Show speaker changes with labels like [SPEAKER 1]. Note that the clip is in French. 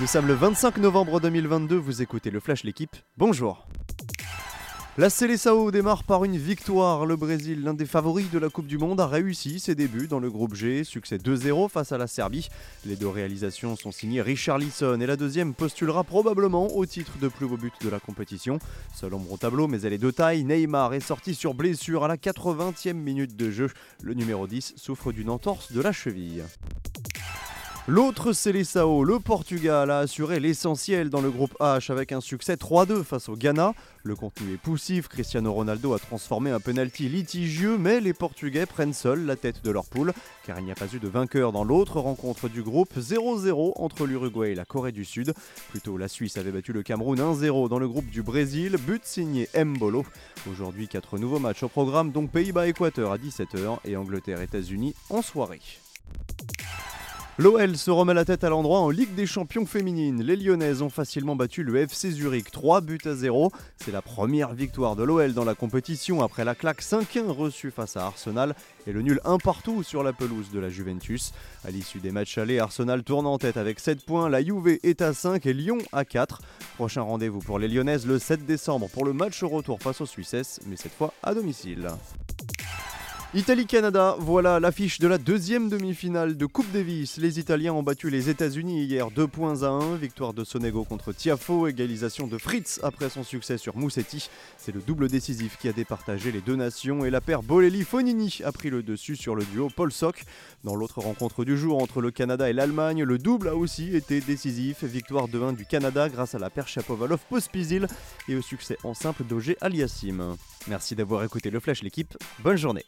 [SPEAKER 1] Nous sommes le 25 novembre 2022, vous écoutez le Flash L'équipe, bonjour la Seleção démarre par une victoire. Le Brésil, l'un des favoris de la Coupe du Monde, a réussi ses débuts dans le groupe G. Succès 2-0 face à la Serbie. Les deux réalisations sont signées Richard Lisson et la deuxième postulera probablement au titre de plus beau but de la compétition. Seul ombre au tableau, mais elle est de taille. Neymar est sorti sur blessure à la 80e minute de jeu. Le numéro 10 souffre d'une entorse de la cheville. L'autre Seleção, le Portugal, a assuré l'essentiel dans le groupe H avec un succès 3-2 face au Ghana. Le contenu est poussif, Cristiano Ronaldo a transformé un penalty litigieux, mais les Portugais prennent seuls la tête de leur poule, car il n'y a pas eu de vainqueur dans l'autre rencontre du groupe 0-0 entre l'Uruguay et la Corée du Sud. Plutôt, la Suisse avait battu le Cameroun 1-0 dans le groupe du Brésil, but signé Mbolo. Aujourd'hui, quatre nouveaux matchs au programme, donc Pays-Bas-Équateur à 17h et Angleterre-États-Unis en soirée. L'OL se remet la tête à l'endroit en Ligue des Champions féminines. Les Lyonnaises ont facilement battu le FC Zurich 3 buts à 0. C'est la première victoire de l'OL dans la compétition après la claque 5-1 reçue face à Arsenal et le nul 1 partout sur la pelouse de la Juventus. À l'issue des matchs allés, Arsenal tourne en tête avec 7 points, la Juve est à 5 et Lyon à 4. Prochain rendez-vous pour les Lyonnaises le 7 décembre pour le match retour face aux Suisses, mais cette fois à domicile. Italie-Canada, voilà l'affiche de la deuxième demi-finale de Coupe Davis. Les Italiens ont battu les États-Unis hier 2 points à 1. Victoire de Sonego contre Tiafo, égalisation de Fritz après son succès sur Moussetti. C'est le double décisif qui a départagé les deux nations et la paire Bolelli-Fonini a pris le dessus sur le duo Paul Sock. Dans l'autre rencontre du jour entre le Canada et l'Allemagne, le double a aussi été décisif. Victoire de 1 du Canada grâce à la paire Chapovalov-Pospisil et au succès en simple d'Auger Aliassim. Merci d'avoir écouté le Flash l'équipe. Bonne journée.